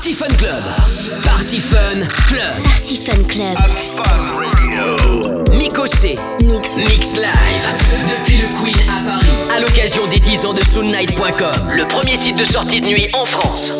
Party Fun Club. Party Fun Club. Party Fun Club. Fun Radio. Mikosé. Mix. Mix Live. Depuis le Queen à Paris. À l'occasion des 10 ans de Soulnight.com. Le premier site de sortie de nuit en France.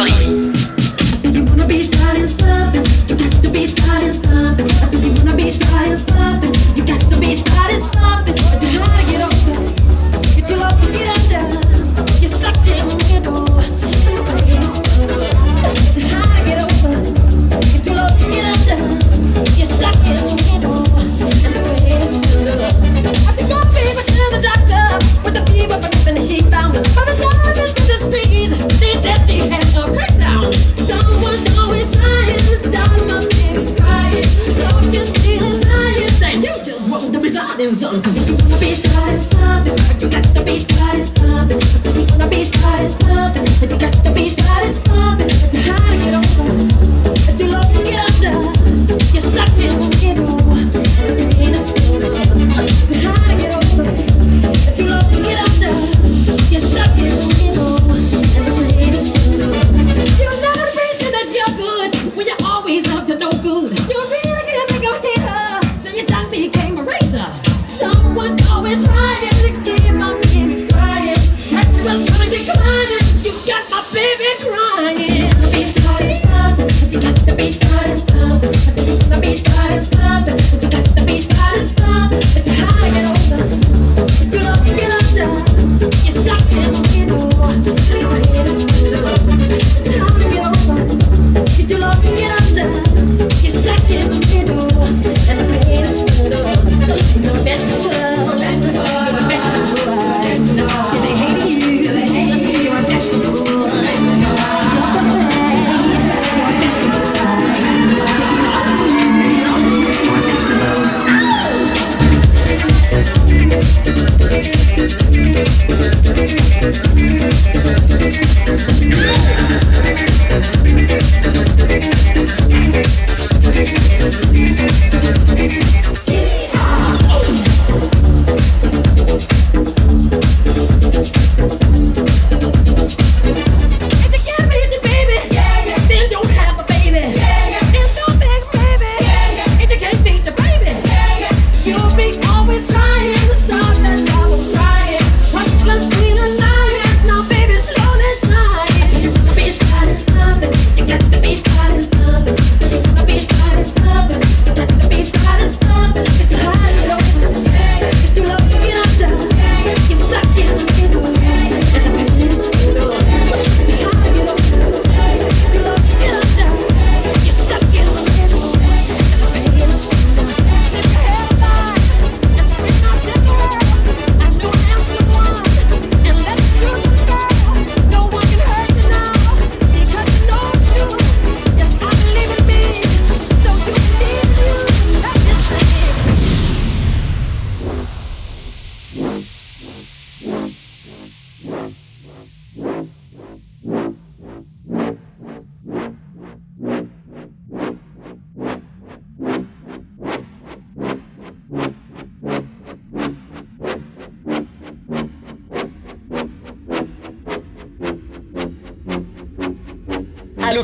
Du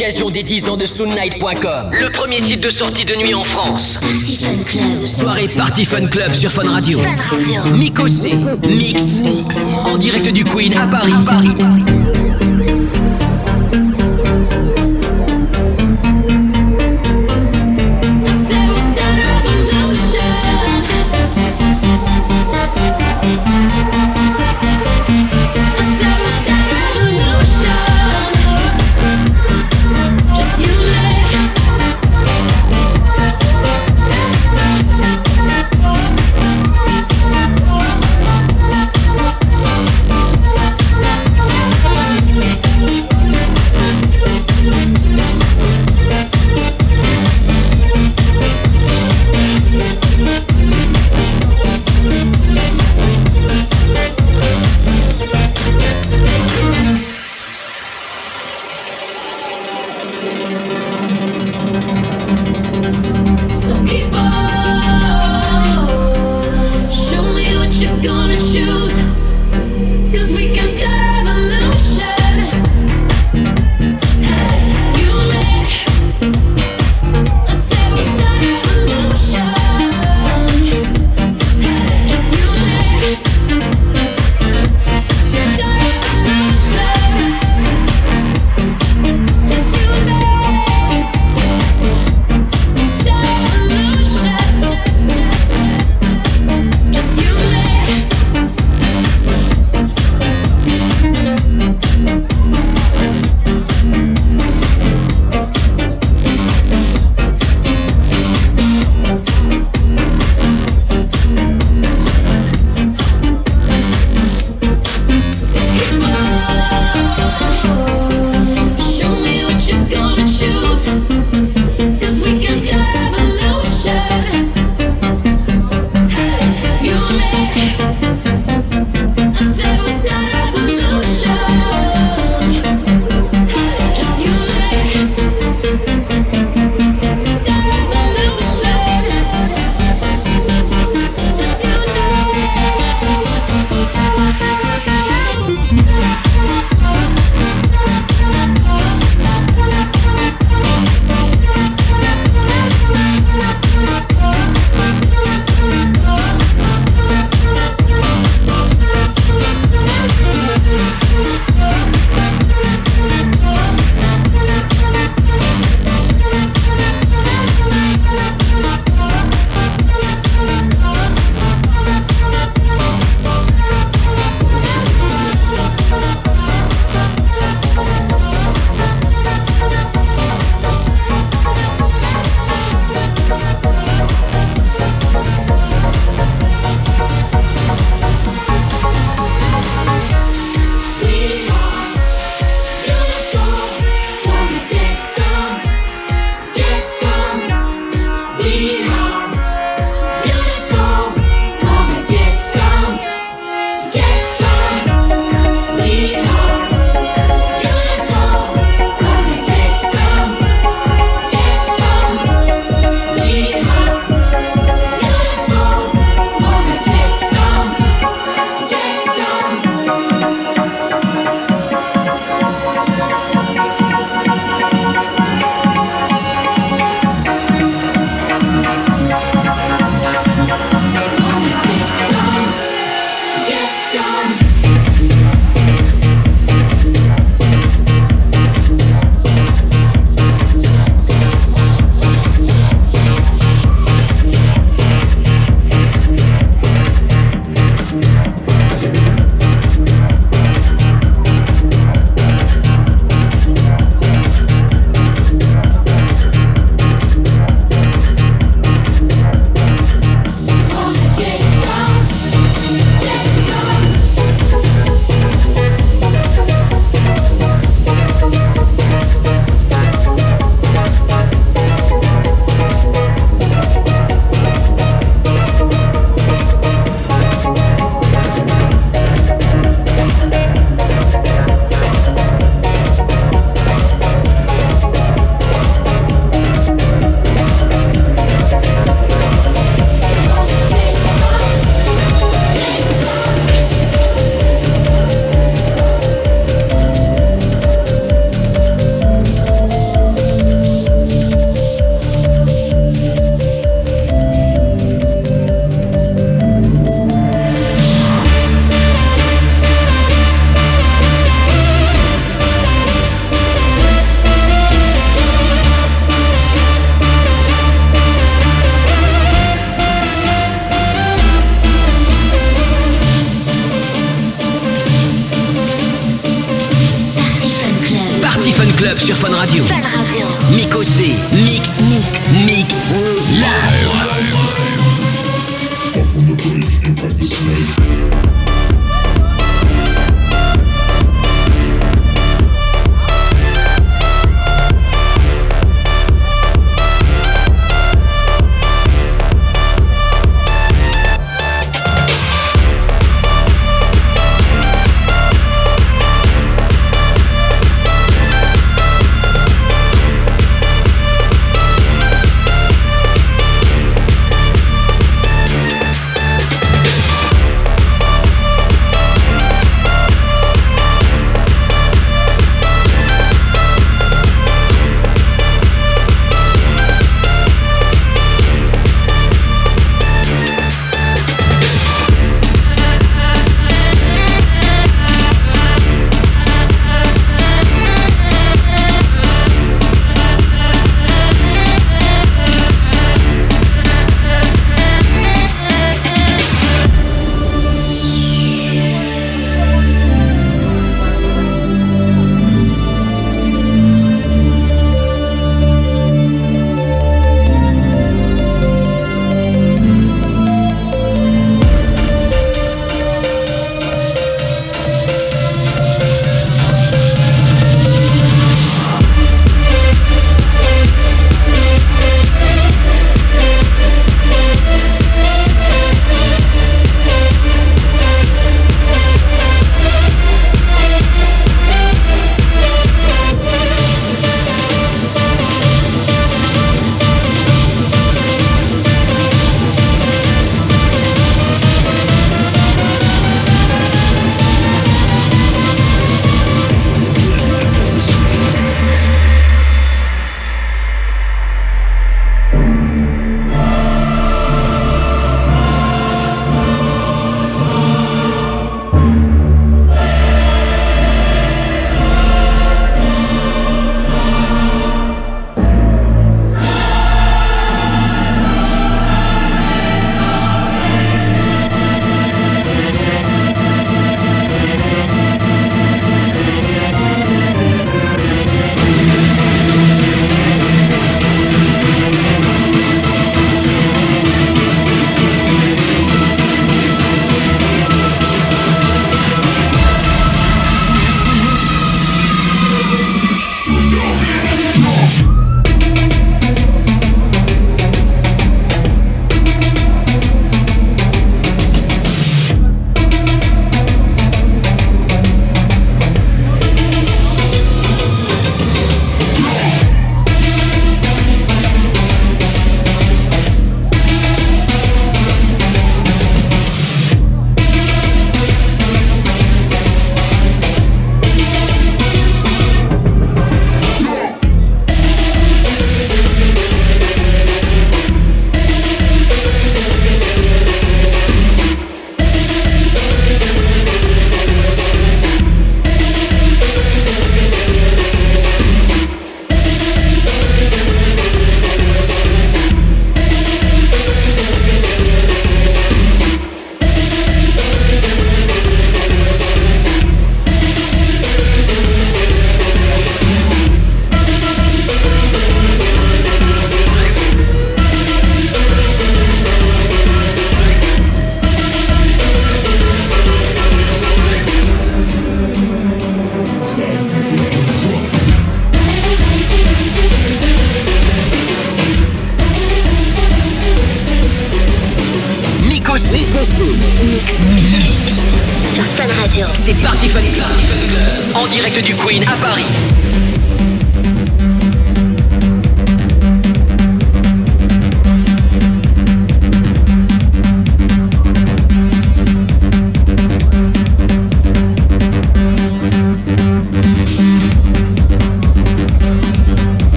l'occasion des 10 ans de Soundnight.com, le premier site de sortie de nuit en France. Party Fun Club. Soirée Party Fun Club sur Fun Radio. Fun Radio. Miko C. Mix. En direct du Queen à Paris. À Paris. you make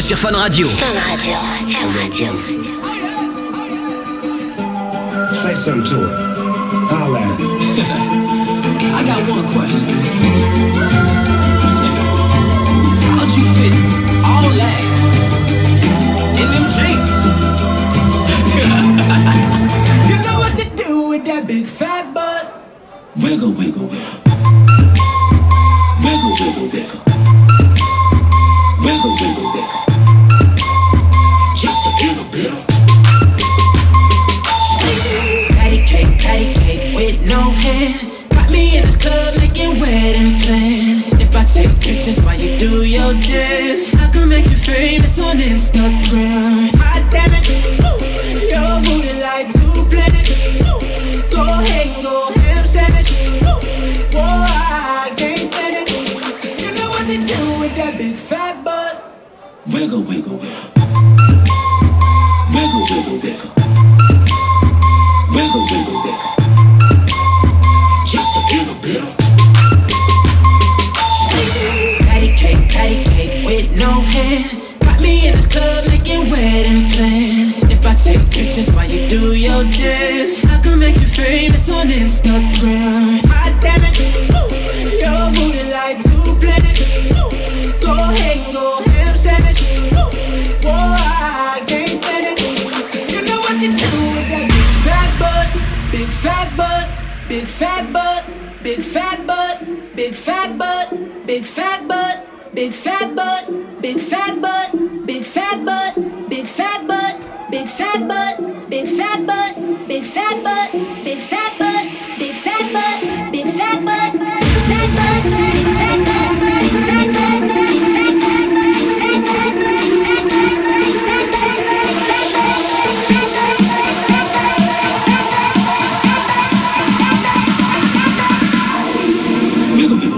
mix sur Fun Radio. Fun Radio. Fun Radio. Say something to it. on Instagram Look at.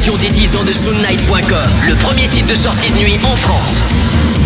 L'occasion des 10 ans de Soundnight.com, le premier site de sortie de nuit en France.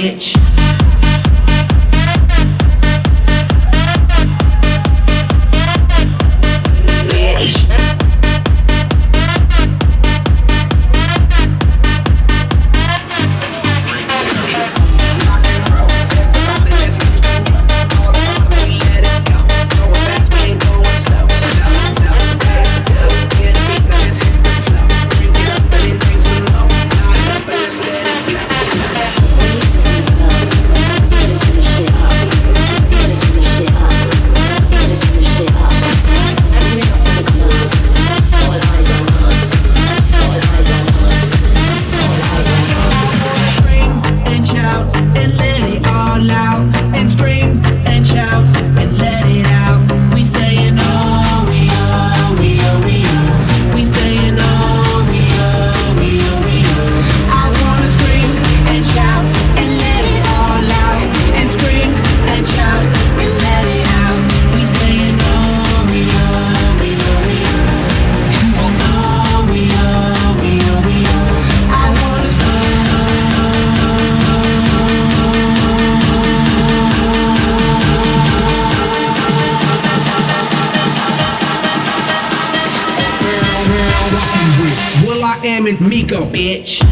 bitch. go, bitch.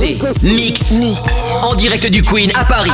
Miko C. Mix. En direct du Queen. À Paris.